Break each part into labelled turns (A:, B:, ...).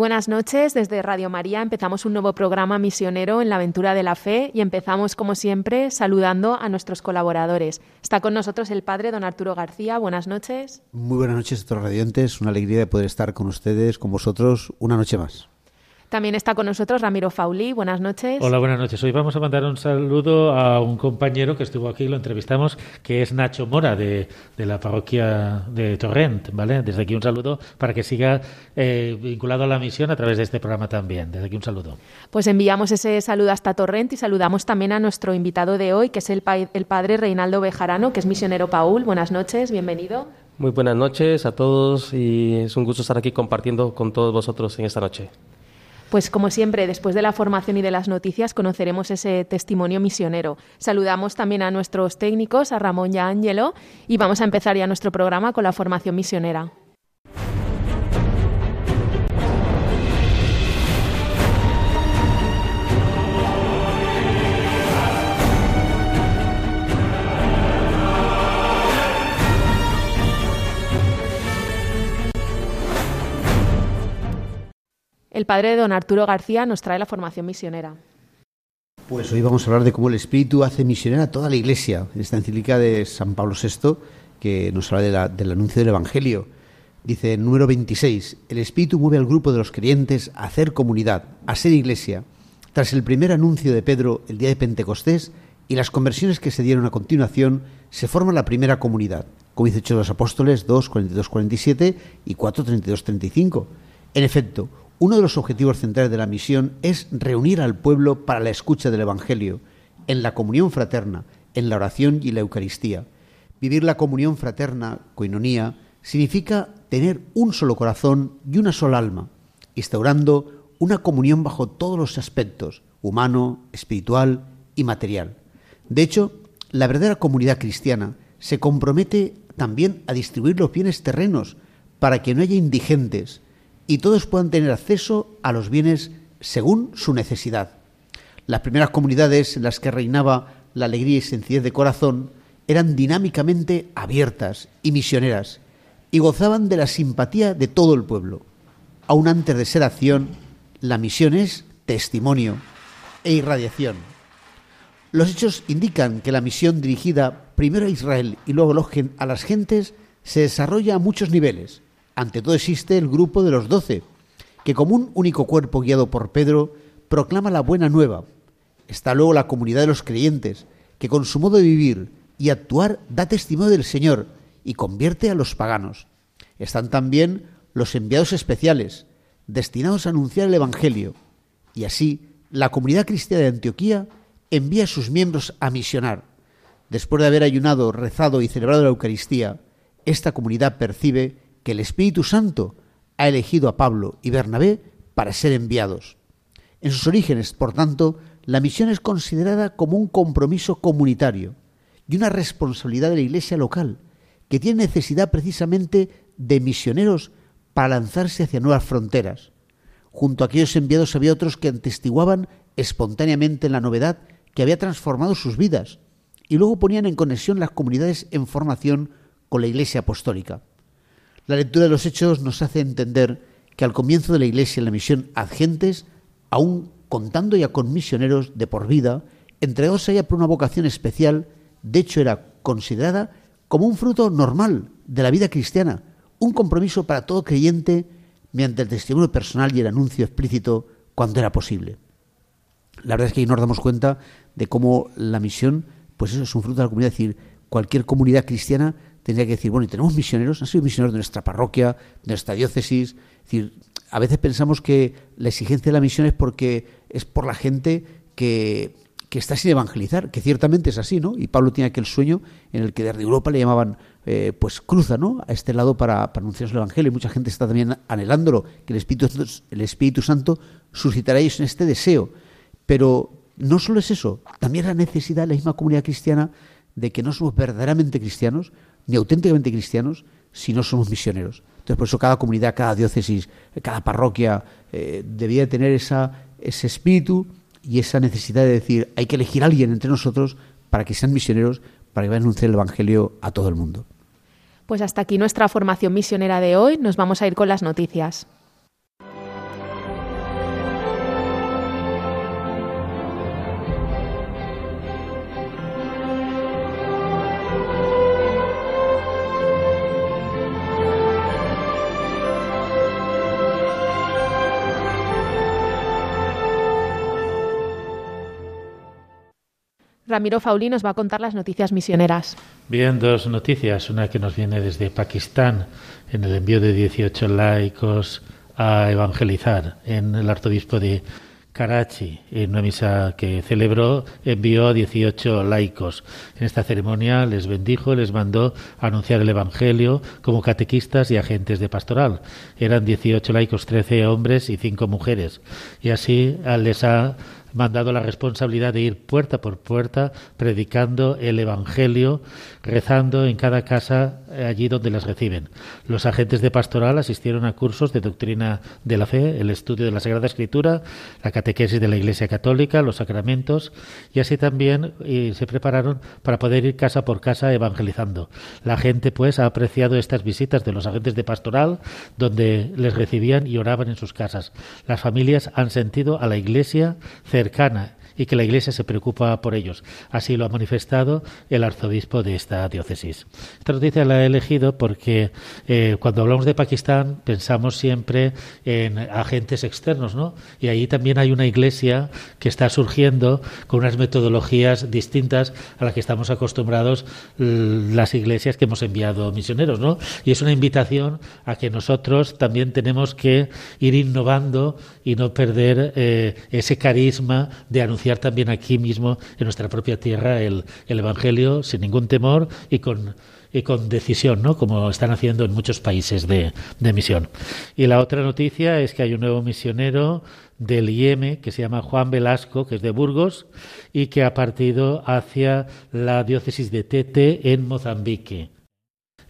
A: Buenas noches. Desde Radio María empezamos un nuevo programa misionero en la aventura de la fe y empezamos, como siempre, saludando a nuestros colaboradores. Está con nosotros el padre don Arturo García. Buenas noches.
B: Muy buenas noches a radiantes. Una alegría de poder estar con ustedes, con vosotros, una noche más.
A: También está con nosotros Ramiro Fauli. Buenas noches.
C: Hola, buenas noches. Hoy vamos a mandar un saludo a un compañero que estuvo aquí, lo entrevistamos, que es Nacho Mora, de, la parroquia de Torrent. ¿vale? Desde aquí un saludo para que siga eh, vinculado a la misión a través de este programa también. Desde aquí un saludo.
A: Pues enviamos ese saludo hasta Torrent y saludamos también a nuestro invitado de hoy, que es el, el padre Reinaldo Bejarano, que es misionero Paul. Buenas noches, bienvenido.
D: Muy buenas noches a todos y es un gusto estar aquí compartiendo con todos vosotros en esta noche.
A: Pues como siempre, después de la formación y de las noticias, conoceremos ese testimonio misionero. Saludamos también a nuestros técnicos, a Ramón y a Ángelo, y vamos a empezar ya nuestro programa con la formación misionera. El padre don Arturo García nos trae la formación misionera.
B: Pues hoy vamos a hablar de cómo el Espíritu hace misionera a toda la Iglesia. Esta encíclica de San Pablo VI, que nos habla del anuncio del Evangelio. Dice en número 26, el Espíritu mueve al grupo de los creyentes a hacer comunidad, a ser iglesia. Tras el primer anuncio de Pedro el día de Pentecostés y las conversiones que se dieron a continuación, se forma la primera comunidad, como dice Hechos los Apóstoles 2, 42, 47 y 4, 32, 35. En efecto, uno de los objetivos centrales de la misión es reunir al pueblo para la escucha del Evangelio, en la comunión fraterna, en la oración y la Eucaristía. Vivir la comunión fraterna, coinonía, significa tener un solo corazón y una sola alma, instaurando una comunión bajo todos los aspectos, humano, espiritual y material. De hecho, la verdadera comunidad cristiana se compromete también a distribuir los bienes terrenos para que no haya indigentes, y todos puedan tener acceso a los bienes según su necesidad. Las primeras comunidades en las que reinaba la alegría y sencillez de corazón eran dinámicamente abiertas y misioneras y gozaban de la simpatía de todo el pueblo. Aún antes de ser acción, la misión es testimonio e irradiación. Los hechos indican que la misión dirigida primero a Israel y luego a las gentes se desarrolla a muchos niveles ante todo existe el grupo de los doce, que como un único cuerpo guiado por Pedro, proclama la buena nueva. Está luego la comunidad de los creyentes, que con su modo de vivir y actuar da testimonio del Señor y convierte a los paganos. Están también los enviados especiales, destinados a anunciar el Evangelio. Y así, la comunidad cristiana de Antioquía envía a sus miembros a misionar. Después de haber ayunado, rezado y celebrado la Eucaristía, esta comunidad percibe que el Espíritu Santo ha elegido a Pablo y Bernabé para ser enviados. En sus orígenes, por tanto, la misión es considerada como un compromiso comunitario y una responsabilidad de la Iglesia local, que tiene necesidad precisamente de misioneros para lanzarse hacia nuevas fronteras. Junto a aquellos enviados había otros que atestiguaban espontáneamente la novedad que había transformado sus vidas y luego ponían en conexión las comunidades en formación con la Iglesia apostólica. La lectura de los hechos nos hace entender que al comienzo de la Iglesia en la misión ad gentes, aún contando ya con misioneros de por vida, entregados a ella por una vocación especial, de hecho era considerada como un fruto normal de la vida cristiana, un compromiso para todo creyente mediante el testimonio personal y el anuncio explícito cuando era posible. La verdad es que ahí nos damos cuenta de cómo la misión, pues eso es un fruto de la comunidad, es decir, cualquier comunidad cristiana tendría que decir, bueno, y tenemos misioneros, han sido misioneros de nuestra parroquia, de nuestra diócesis. Es decir, a veces pensamos que la exigencia de la misión es porque es por la gente que, está sin evangelizar, que ciertamente es así, ¿no? Y Pablo tiene aquel sueño en el que desde Europa le llamaban, eh, pues cruza, ¿no? A este lado para, para anunciar el Evangelio. Y mucha gente está también anhelándolo, que el Espíritu, el Espíritu Santo suscitará ellos en este deseo. Pero no solo es eso, también la necesidad de la misma comunidad cristiana de que no somos verdaderamente cristianos, ni auténticamente cristianos, si no somos misioneros. Entonces, por eso cada comunidad, cada diócesis, cada parroquia eh, debía tener esa, ese espíritu y esa necesidad de decir, hay que elegir a alguien entre nosotros para que sean misioneros, para que vayan a anunciar el Evangelio a todo el mundo.
A: Pues hasta aquí nuestra formación misionera de hoy. Nos vamos a ir con las noticias. Ramiro Fauli nos va a contar las noticias misioneras.
C: Bien, dos noticias. Una que nos viene desde Pakistán, en el envío de 18 laicos a evangelizar en el arzobispo de Karachi, en una misa que celebró, envió a 18 laicos. En esta ceremonia les bendijo, les mandó anunciar el Evangelio como catequistas y agentes de pastoral. Eran 18 laicos, 13 hombres y 5 mujeres. Y así les ha mandado la responsabilidad de ir puerta por puerta predicando el Evangelio, rezando en cada casa eh, allí donde las reciben. Los agentes de pastoral asistieron a cursos de doctrina de la fe, el estudio de la Sagrada Escritura, la catequesis de la Iglesia Católica, los sacramentos y así también se prepararon para poder ir casa por casa evangelizando. La gente pues ha apreciado estas visitas de los agentes de pastoral donde les recibían y oraban en sus casas. Las familias han sentido a la Iglesia cercana y que la Iglesia se preocupa por ellos. Así lo ha manifestado el arzobispo de esta diócesis. Esta noticia la he elegido porque eh, cuando hablamos de Pakistán pensamos siempre en agentes externos, ¿no? Y ahí también hay una Iglesia que está surgiendo con unas metodologías distintas a las que estamos acostumbrados las iglesias que hemos enviado misioneros, ¿no? Y es una invitación a que nosotros también tenemos que ir innovando y no perder eh, ese carisma de anunciar también aquí mismo, en nuestra propia tierra, el, Evangelio sin ningún temor y con, y con decisión, ¿no? como están haciendo en muchos países de, misión. Y la otra noticia es que hay un nuevo misionero del IEM que se llama Juan Velasco, que es de Burgos, y que ha partido hacia la diócesis de Tete en Mozambique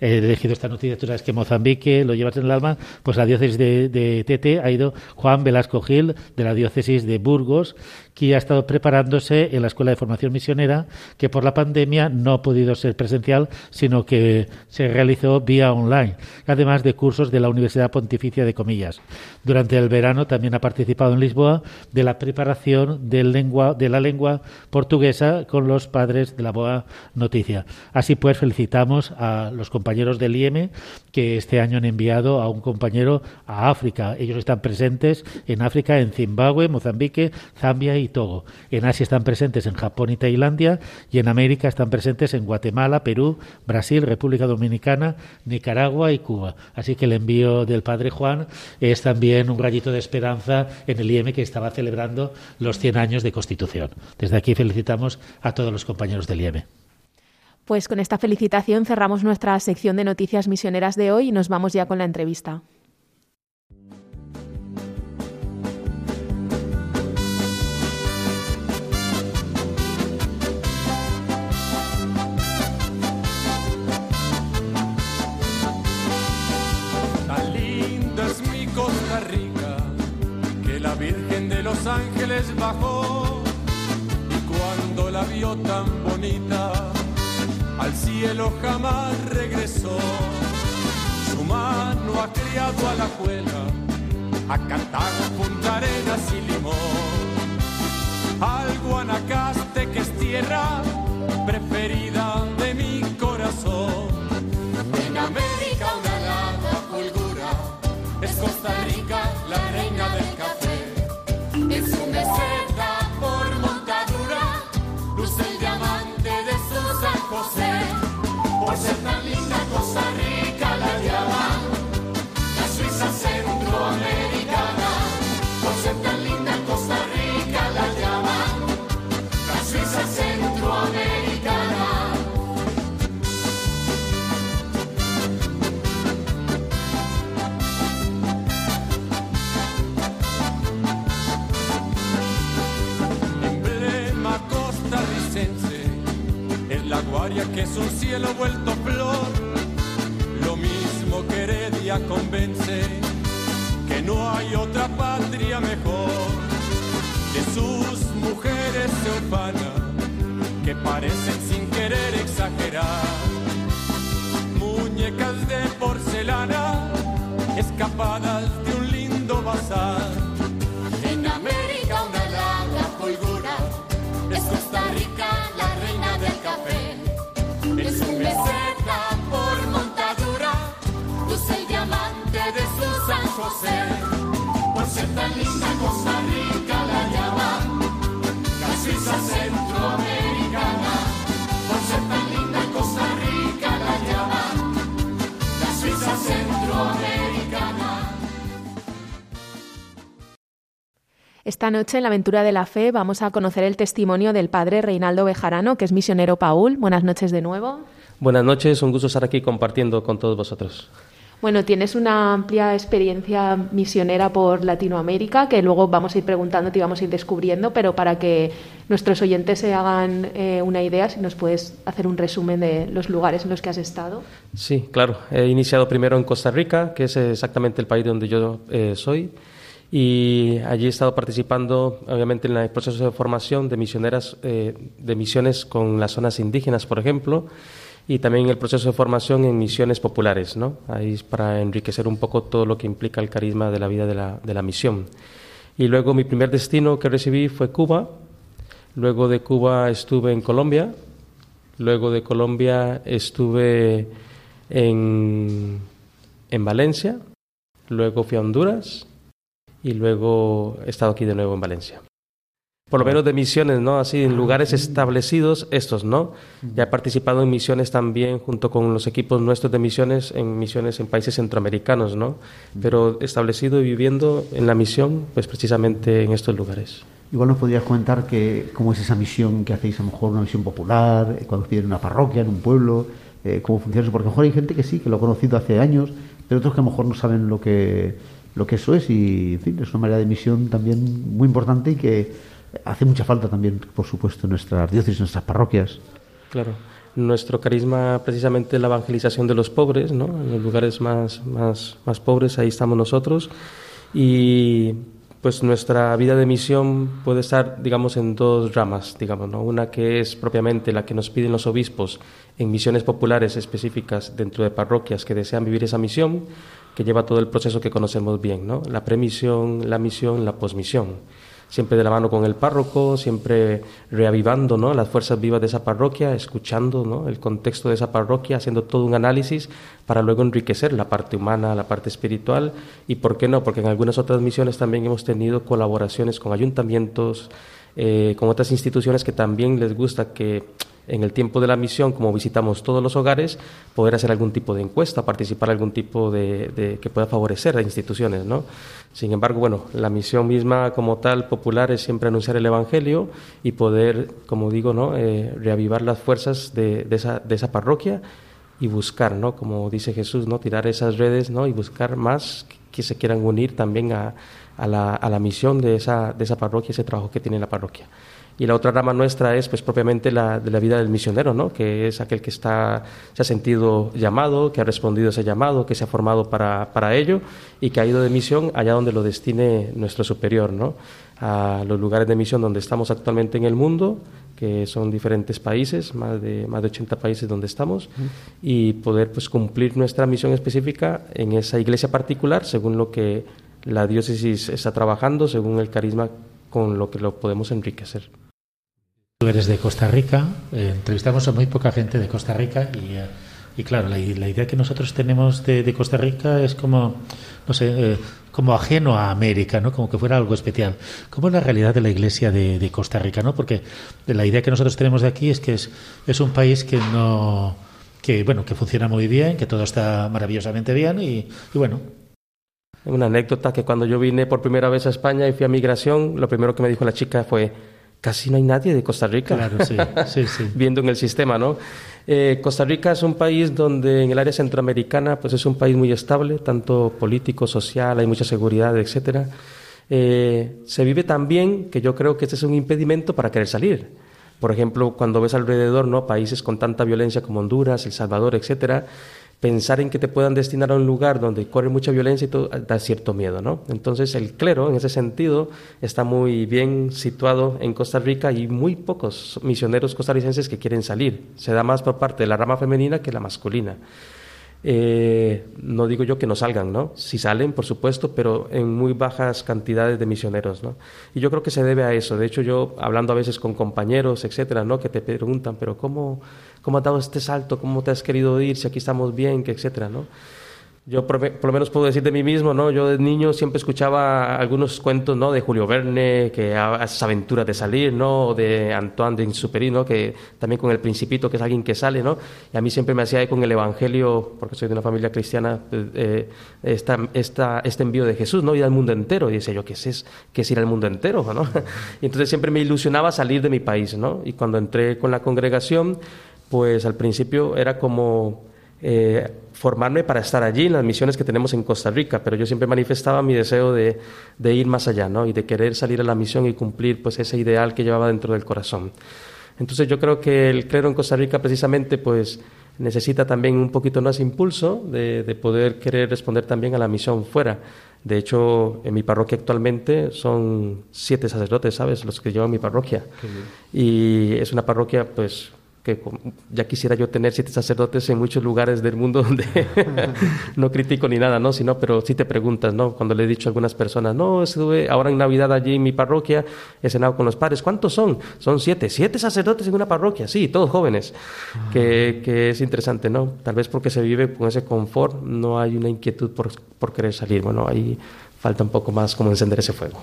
C: he elegido esta noticia, tú sabes que Mozambique lo llevas en el alma, pues la diócesis de Tete ha ido Juan Velasco Gil de la diócesis de Burgos, que ha estado preparándose en la Escuela de Formación Misionera, que por la pandemia no ha podido ser presencial, sino que se realizó vía online, además de cursos de la Universidad Pontificia de Comillas. Durante el verano también ha participado en Lisboa de la preparación de, lengua, de la lengua portuguesa con los padres de la Boa Noticia. Así pues, felicitamos a los compañeros del IEM que este año han enviado a un compañero a África. Ellos están presentes en África, en Zimbabue, Mozambique, Zambia y Togo. En Asia están presentes en Japón y Tailandia y en América están presentes en Guatemala, Perú, Brasil, República Dominicana, Nicaragua y Cuba. Así que el envío del Padre Juan es también un rayito de esperanza en el IEM que estaba celebrando los 100 años de Constitución. Desde aquí felicitamos a todos los compañeros del IEM.
A: Pues con esta felicitación cerramos nuestra sección de noticias misioneras de hoy y nos vamos ya con la entrevista.
E: Los Ángeles bajó y cuando la vio tan bonita, al cielo jamás regresó. Su mano ha criado a la cuela, a Cartago, Punta Arenas y Limón. Al Guanacaste que es tierra preferida de mi corazón. En América una lava fulgura, es Costa Rica José. Por tan linda Costa Rica la que es un cielo vuelto flor. Lo mismo que Heredia convence que no hay otra patria mejor. Que sus mujeres se ufanan, que parecen sin querer exagerar. Muñecas de porcelana, escapadas de un lindo bazar.
F: San José. Por ser tan linda Costa Rica la llaman la Suiza centroamericana. Por ser tan linda Costa Rica la llaman la Suiza centroamericana.
A: Esta noche en la aventura de la fe vamos a conocer el testimonio del padre Reinaldo Bejarano, que es misionero Paul. Buenas noches de nuevo.
D: Buenas noches, un gusto estar aquí compartiendo con todos vosotros.
A: Bueno, tienes una amplia experiencia misionera por Latinoamérica, que luego vamos a ir preguntándote y vamos a ir descubriendo, pero para que nuestros oyentes se hagan eh, una idea, si nos puedes hacer un resumen de los lugares en los que has estado.
D: Sí, claro. He iniciado primero en Costa Rica, que es exactamente el país donde yo eh, soy, y allí he estado participando, obviamente, en el proceso de formación de misioneras, eh, de misiones con las zonas indígenas, por ejemplo, y también el proceso de formación en misiones populares, ¿no? Ahí es para enriquecer un poco todo lo que implica el carisma de la vida de la, de la misión. Y luego mi primer destino que recibí fue Cuba, luego de Cuba estuve en Colombia, luego de Colombia estuve en, en Valencia, luego fui a Honduras. Y luego he estado aquí de nuevo en Valencia por lo menos de misiones, ¿no? Así, en lugares establecidos, estos, ¿no? Ya he participado en misiones también junto con los equipos nuestros de misiones, en misiones en países centroamericanos, ¿no? Pero establecido y viviendo en la misión, pues precisamente en estos lugares.
B: Igual nos podrías comentar que, cómo es esa misión que hacéis, a lo mejor una misión popular, eh, cuando piden una parroquia en un pueblo, eh, cómo funciona eso, porque a lo mejor hay gente que sí, que lo ha conocido hace años, pero otros que a lo mejor no saben lo que, lo que eso es y, en fin, es una manera de misión también muy importante y que hace mucha falta también, por supuesto, en nuestras diócesis, en nuestras parroquias.
D: Claro. Nuestro carisma precisamente la evangelización de los pobres, ¿no? En los lugares más, más, más pobres, ahí estamos nosotros. Y pues nuestra vida de misión puede estar, digamos, en dos ramas, digamos, ¿no? Una que es propiamente la que nos piden los obispos en misiones populares específicas dentro de parroquias que desean vivir esa misión, que lleva todo el proceso que conocemos bien, ¿no? La premisión, la misión, la posmisión siempre de la mano con el párroco, siempre reavivando ¿no? las fuerzas vivas de esa parroquia, escuchando ¿no? el contexto de esa parroquia, haciendo todo un análisis para luego enriquecer la parte humana, la parte espiritual y, ¿por qué no? Porque en algunas otras misiones también hemos tenido colaboraciones con ayuntamientos, eh, con otras instituciones que también les gusta que en el tiempo de la misión, como visitamos todos los hogares, poder hacer algún tipo de encuesta, participar algún tipo de, que pueda favorecer a instituciones, ¿no? Sin embargo, bueno, la misión misma como tal popular es siempre anunciar el Evangelio y poder, como digo, ¿no? Eh, reavivar las fuerzas de, esa, parroquia y buscar, ¿no? Como dice Jesús, ¿no? Tirar esas redes, ¿no? Y buscar más que se quieran unir también a, la, misión de esa parroquia, ese trabajo que tiene la parroquia y la otra rama nuestra es pues propiamente la de la vida del misionero, ¿no? que es aquel que está, se ha sentido llamado, que ha respondido a ese llamado, que se ha formado para, para ello y que ha ido de misión allá donde lo destine nuestro superior, ¿no? a los lugares de misión donde estamos actualmente en el mundo, que son diferentes países, más de, más de 80 países donde estamos, y poder pues, cumplir nuestra misión específica en esa iglesia particular según lo que la diócesis está trabajando, según el carisma con lo que lo podemos enriquecer.
C: Eres de Costa Rica, eh, entrevistamos a muy poca gente de Costa Rica y, eh, y claro, la, idea que nosotros tenemos de, Costa Rica es como, no sé, eh, como ajeno a América, ¿no? Como que fuera algo especial. ¿Cómo es la realidad de la Iglesia de, de Costa Rica, no? Porque la idea que nosotros tenemos de aquí es que es, es un país que no, que bueno, que funciona muy bien, que todo está maravillosamente bien y, y bueno,
D: una anécdota que cuando yo vine por primera vez a España y fui a migración, lo primero que me dijo la chica fue, casi no hay nadie de Costa Rica.
C: Claro, sí, sí, sí.
D: Viendo en el sistema, ¿no? Eh, Costa Rica es un país donde en el área centroamericana pues es un país muy estable, tanto político, social, hay mucha seguridad, etcétera. Eh, se vive tan bien que yo creo que este es un impedimento para querer salir. Por ejemplo, cuando ves alrededor, ¿no? Países con tanta violencia como Honduras, El Salvador, etcétera, pensar en que te puedan destinar a un lugar donde corre mucha violencia y todo da cierto miedo, ¿no? Entonces el clero, en ese sentido, está muy bien situado en Costa Rica y muy pocos misioneros costarricenses que quieren salir. Se da más por parte de la rama femenina que la masculina. Eh, no digo yo que no salgan, ¿no? Si salen, por supuesto, pero en muy bajas cantidades de misioneros, ¿no? Y yo creo que se debe a eso. De hecho, yo hablando a veces con compañeros, etcétera, ¿no? Que te preguntan, pero ¿cómo, cómo has dado este salto? ¿Cómo te has querido ir? Si aquí estamos bien, que etcétera, ¿no? Yo por, lo menos puedo decir de mí mismo, ¿no? Yo de niño siempre escuchaba algunos cuentos, ¿no? De Julio Verne, que esas aventuras de salir, ¿no? O de Antoine de Exupéry, ¿no? Que también con el Principito, que es alguien que sale, ¿no? Y a mí siempre me hacía con el Evangelio, porque soy de una familia cristiana, pues, eh, esta, esta, este envío de Jesús, ¿no? Ir al mundo entero. Y decía yo, ¿qué es, qué es ir al mundo entero, ¿no? Y entonces siempre me ilusionaba salir de mi país, ¿no? Y cuando entré con la congregación, pues al principio era como eh, formarme para estar allí en las misiones que tenemos en Costa Rica, pero yo siempre manifestaba mi deseo de, ir más allá, ¿no? Y de querer salir a la misión y cumplir pues ese ideal que llevaba dentro del corazón. Entonces yo creo que el clero en Costa Rica precisamente pues necesita también un poquito más impulso de, poder querer responder también a la misión fuera. De hecho, en mi parroquia actualmente son siete sacerdotes, ¿sabes? Los que llevan mi parroquia. Y es una parroquia, pues, que ya quisiera yo tener siete sacerdotes en muchos lugares del mundo donde no critico ni nada, ¿no? Sino, pero sí te preguntas, ¿no? Cuando le he dicho a algunas personas, no, estuve ahora en Navidad allí en mi parroquia, he cenado con los padres, ¿cuántos son? Son siete, siete sacerdotes en una parroquia, sí, todos jóvenes, que, que, es interesante, ¿no? Tal vez porque se vive con ese confort, no hay una inquietud por, por querer salir, bueno, ahí falta un poco más como encender ese fuego.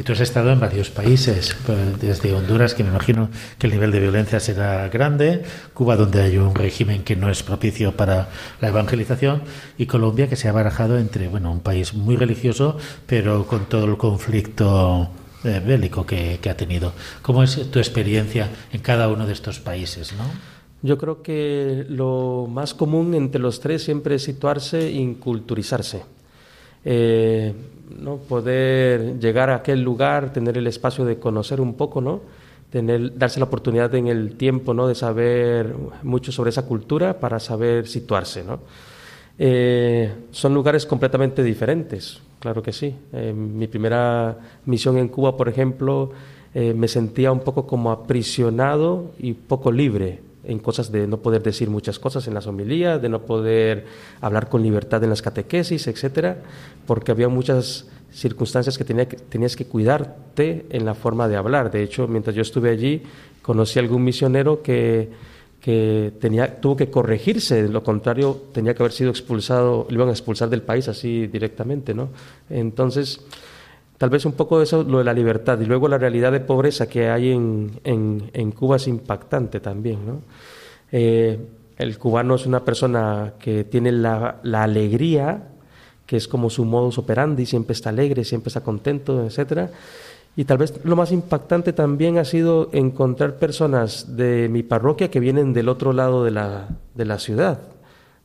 C: Y tú has estado en varios países, pues, desde Honduras, que me imagino que el nivel de violencia será grande, Cuba, donde hay un régimen que no es propicio para la evangelización, y Colombia, que se ha barajado entre, bueno, un país muy religioso, pero con todo el conflicto eh, bélico que, ha tenido. ¿Cómo es tu experiencia en cada uno de estos países, no?
D: Yo creo que lo más común entre los tres siempre es situarse e inculturizarse. Eh, ¿no? poder llegar a aquel lugar, tener el espacio de conocer un poco, ¿no? Tener, darse la oportunidad en el tiempo ¿no? de saber mucho sobre esa cultura para saber situarse. ¿no? Eh, son lugares completamente diferentes, claro que sí. En mi primera misión en Cuba, por ejemplo, eh, me sentía un poco como aprisionado y poco libre en cosas de no poder decir muchas cosas en las homilías, de no poder hablar con libertad en las catequesis, etcétera, porque había muchas circunstancias que, tenía que tenías que cuidarte en la forma de hablar. De hecho, mientras yo estuve allí, conocí a algún misionero que, que tenía, tuvo que corregirse, de lo contrario tenía que haber sido expulsado, lo iban a expulsar del país así directamente, ¿no? Entonces, Tal vez un poco de eso, lo de la libertad. Y luego la realidad de pobreza que hay en, en, Cuba es impactante también. ¿no? Eh, el cubano es una persona que tiene la, la, alegría, que es como su modus operandi, siempre está alegre, siempre está contento, etcétera. Y tal vez lo más impactante también ha sido encontrar personas de mi parroquia que vienen del otro lado de la, de la ciudad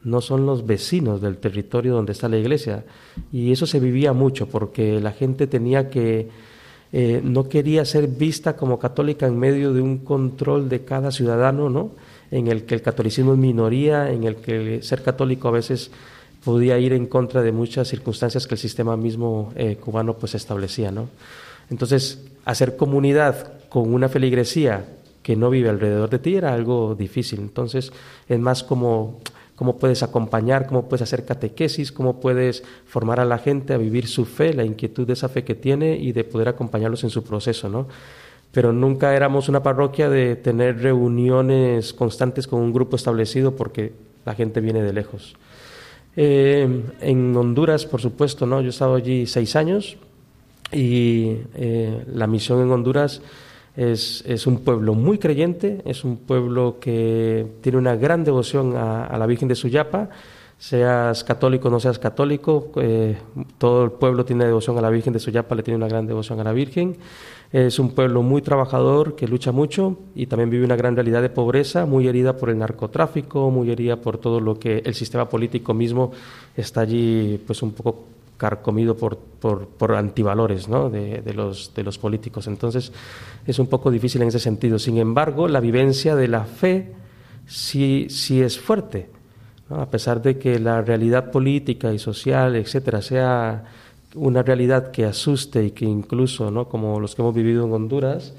D: no son los vecinos del territorio donde está la iglesia. Y eso se vivía mucho porque la gente tenía que, eh, no quería ser vista como católica en medio de un control de cada ciudadano, ¿no? En el que el catolicismo es minoría, en el que ser católico a veces podía ir en contra de muchas circunstancias que el sistema mismo eh, cubano pues establecía, ¿no? Entonces, hacer comunidad con una feligresía que no vive alrededor de ti era algo difícil. Entonces, es más como cómo puedes acompañar, cómo puedes hacer catequesis, cómo puedes formar a la gente a vivir su fe, la inquietud de esa fe que tiene y de poder acompañarlos en su proceso, ¿no? Pero nunca éramos una parroquia de tener reuniones constantes con un grupo establecido porque la gente viene de lejos. Eh, en Honduras, por supuesto, ¿no? Yo he estado allí seis años y eh, la misión en Honduras es, es, un pueblo muy creyente, es un pueblo que tiene una gran devoción a, la Virgen de Suyapa, seas católico o no seas católico, eh, todo el pueblo tiene devoción a la Virgen de Suyapa, le tiene una gran devoción a la Virgen. Es un pueblo muy trabajador que lucha mucho y también vive una gran realidad de pobreza, muy herida por el narcotráfico, muy herida por todo lo que el sistema político mismo está allí, pues un poco carcomido por, por, por antivalores ¿no? de, de, los, de los políticos. Entonces es un poco difícil en ese sentido. Sin embargo, la vivencia de la fe sí, sí es fuerte. A pesar de que la realidad política y social, etcétera, sea una realidad que asuste y que incluso, ¿no? como los que hemos vivido en Honduras,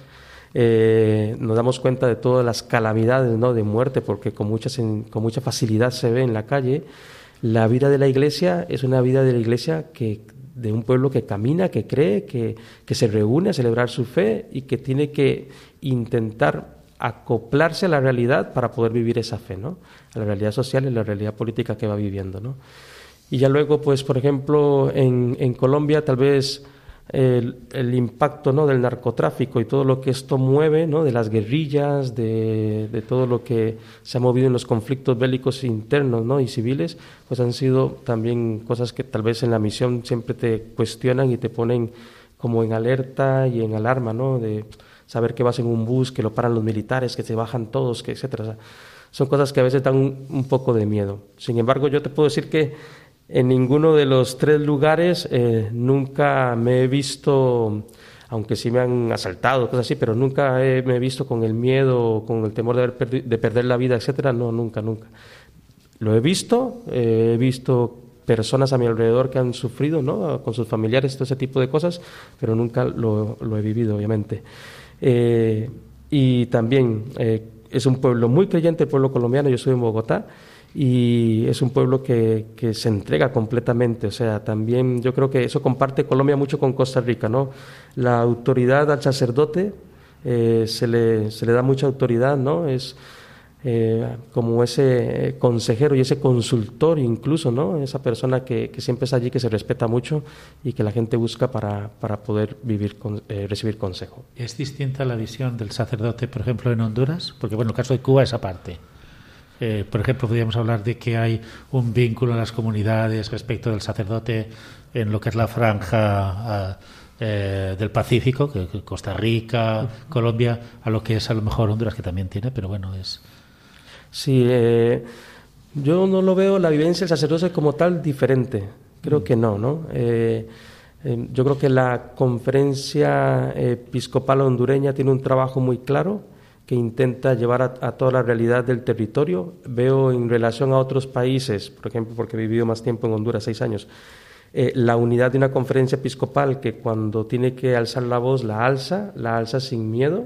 D: eh, nos damos cuenta de todas las calamidades ¿no? de muerte, porque con, muchas, con mucha facilidad se ve en la calle. La vida de la iglesia es una vida de la iglesia que de un pueblo que camina, que cree, que, que se reúne a celebrar su fe y que tiene que intentar acoplarse a la realidad para poder vivir esa fe, ¿no? A la realidad social y la realidad política que va viviendo, ¿no? Y ya luego, pues, por ejemplo, en, en Colombia tal vez el, el, impacto ¿no? del narcotráfico y todo lo que esto mueve, ¿no? de las guerrillas, de, de, todo lo que se ha movido en los conflictos bélicos internos ¿no? y civiles, pues han sido también cosas que tal vez en la misión siempre te cuestionan y te ponen como en alerta y en alarma, ¿no? de saber que vas en un bus, que lo paran los militares, que se bajan todos, que etcétera. O sea, son cosas que a veces dan un, un poco de miedo. Sin embargo, yo te puedo decir que en ninguno de los tres lugares eh, nunca me he visto, aunque sí me han asaltado, cosas así, pero nunca he, me he visto con el miedo, con el temor de, perder la vida, etcétera. No, nunca, nunca. Lo he visto, eh, he visto personas a mi alrededor que han sufrido, ¿no? Con sus familiares, todo ese tipo de cosas, pero nunca lo, lo he vivido, obviamente. Eh, y también eh, es un pueblo muy creyente, el pueblo colombiano, yo soy en Bogotá, y es un pueblo que, que, se entrega completamente. O sea, también yo creo que eso comparte Colombia mucho con Costa Rica, ¿no? La autoridad al sacerdote eh, se, le, se le da mucha autoridad, ¿no? Es eh, como ese consejero y ese consultor incluso, ¿no? Esa persona que, que, siempre está allí, que se respeta mucho y que la gente busca para, para poder vivir con, eh, recibir consejo.
C: ¿Es distinta la visión del sacerdote, por ejemplo, en Honduras? Porque, bueno, el caso de Cuba es aparte. Eh, por ejemplo, podríamos hablar de que hay un vínculo en las comunidades respecto del sacerdote en lo que es la franja eh, del Pacífico, que, que Costa Rica, Colombia, a lo que es a lo mejor Honduras, que también tiene, pero bueno, es.
D: Sí, eh, yo no lo veo la vivencia del sacerdote como tal diferente. Creo mm. que no, ¿no? Eh, yo creo que la conferencia episcopal hondureña tiene un trabajo muy claro que intenta llevar a, toda la realidad del territorio. Veo en relación a otros países, por ejemplo, porque he vivido más tiempo en Honduras, seis años, eh, la unidad de una conferencia episcopal que cuando tiene que alzar la voz la alza, la alza sin miedo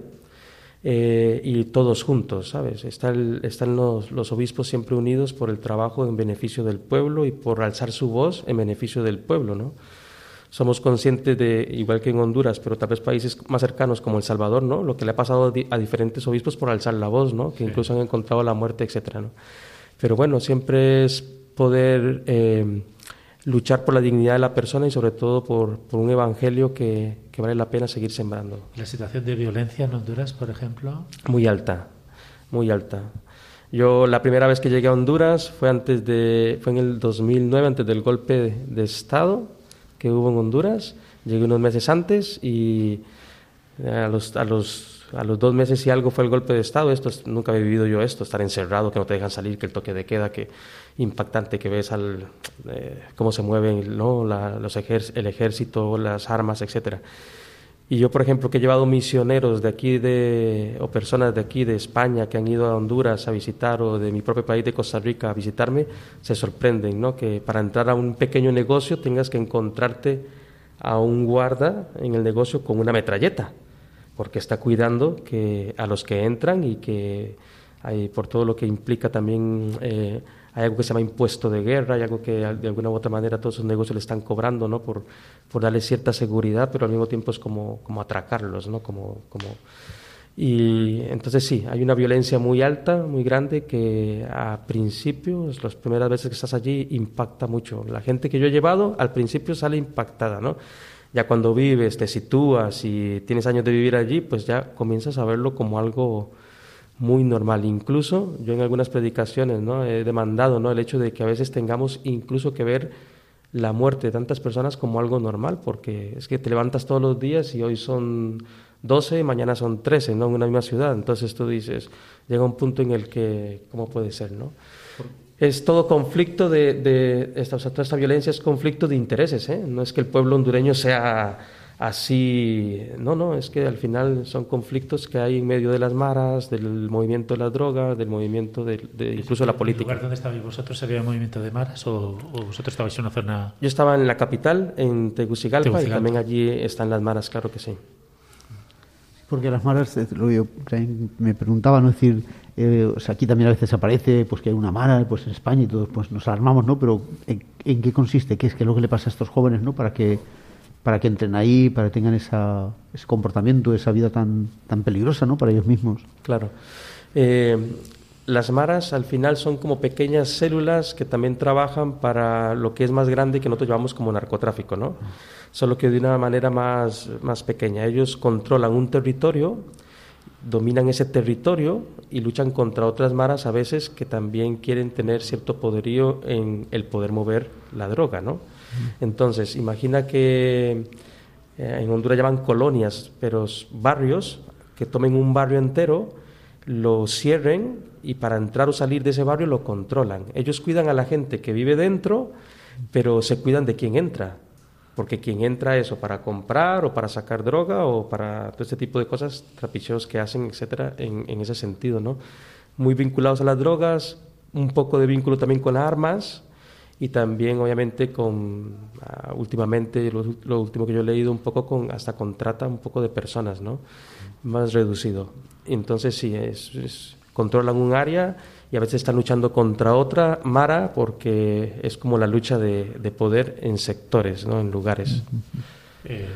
D: eh, y todos juntos, ¿sabes? Están los obispos siempre unidos por el trabajo en beneficio del pueblo y por alzar su voz en beneficio del pueblo, ¿no? Somos conscientes de, igual que en Honduras, pero tal vez países más cercanos como El Salvador, ¿no? Lo que le ha pasado a, diferentes obispos por alzar la voz, ¿no? Que sí. incluso han encontrado la muerte, etcétera, ¿no? Pero bueno, siempre es poder eh, luchar por la dignidad de la persona y sobre todo por, por un evangelio que, que, vale la pena seguir sembrando.
C: ¿La situación de violencia en Honduras, por ejemplo?
D: Muy alta, muy alta. Yo la primera vez que llegué a Honduras fue antes de fue en el 2009 antes del golpe de, de estado que hubo en Honduras. Llegué unos meses antes y a los, a los, a los dos meses y algo fue el golpe de Estado. Esto es, nunca he vivido yo esto, estar encerrado, que no te dejan salir, que el toque de queda, que impactante que ves al, eh, cómo se mueven ¿no? Los el ejército, las armas, etcétera. Y yo, por ejemplo, que he llevado misioneros de aquí de, o personas de aquí de España que han ido a Honduras a visitar o de mi propio país de Costa Rica a visitarme, se sorprenden, ¿no? Que para entrar a un pequeño negocio tengas que encontrarte a un guarda en el negocio con una metralleta, porque está cuidando que a los que entran y que hay por todo lo que implica también eh, hay algo que se llama impuesto de guerra, hay algo que de alguna u otra manera todos esos negocios le están cobrando, ¿no? Por, por darle cierta seguridad, pero al mismo tiempo es como, como atracarlos, ¿no? Como, como... Y entonces sí, hay una violencia muy alta, muy grande, que a principio, las primeras veces que estás allí, impacta mucho. La gente que yo he llevado, al principio sale impactada, ¿no? Ya cuando vives, te sitúas y tienes años de vivir allí, pues ya comienzas a verlo como algo muy normal. Incluso yo en algunas predicaciones ¿no? he demandado ¿no? el hecho de que a veces tengamos incluso que ver la muerte de tantas personas como algo normal, porque es que te levantas todos los días y hoy son 12, mañana son 13, ¿no? En una misma ciudad. Entonces tú dices, llega un punto en el que, ¿cómo puede ser, no? es todo conflicto de, de esta, toda esta violencia es conflicto de intereses, ¿eh? no es que el pueblo hondureño sea así, no, no, es que al final son conflictos que hay en medio de las maras, del movimiento de la droga, del movimiento de, de incluso la política. ¿El
C: lugar donde estabais vosotros había movimiento de maras o, o, vosotros estabais en una zona...?
D: Yo estaba en la capital, en Tegucigalpa, Tegucigalpa. y también allí están las maras, claro que sí.
B: Porque las maras, lo yo me preguntaba, ¿no? Es decir, eh, o sea, aquí también a veces aparece pues que hay una mara pues en España y todos pues nos alarmamos, ¿no? Pero ¿en, en qué consiste? ¿Qué es, qué es lo que le pasa a estos jóvenes, ¿no? Para que para que entren ahí, para que tengan esa, ese comportamiento, esa vida tan, tan peligrosa ¿no? para ellos mismos.
D: Claro. Eh, las maras al final son como pequeñas células que también trabajan para lo que es más grande que nosotros llamamos como narcotráfico, ¿no? Solo que de una manera más, más pequeña. Ellos controlan un territorio, dominan ese territorio y luchan contra otras maras a veces que también quieren tener cierto poderío en el poder mover la droga, ¿no? Entonces, imagina que eh, en Honduras llaman colonias, pero barrios, que tomen un barrio entero, lo cierren y para entrar o salir de ese barrio lo controlan. Ellos cuidan a la gente que vive dentro, pero se cuidan de quien entra. Porque quien entra eso para comprar o para sacar droga o para todo este tipo de cosas, trapicheos que hacen, etcétera, en, en ese sentido, ¿no? Muy vinculados a las drogas, un poco de vínculo también con armas, y también obviamente con uh, últimamente lo, lo, último que yo he leído un poco con hasta con trata un poco de personas no más reducido. Entonces sí es, es, controlan un área y a veces están luchando contra otra mara porque es como la lucha de, de poder en sectores no en lugares
C: eh,